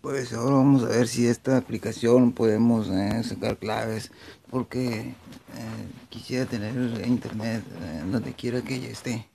Pues ahora vamos a ver si esta aplicación podemos eh, sacar claves porque eh, quisiera tener internet eh, donde quiera que ella esté.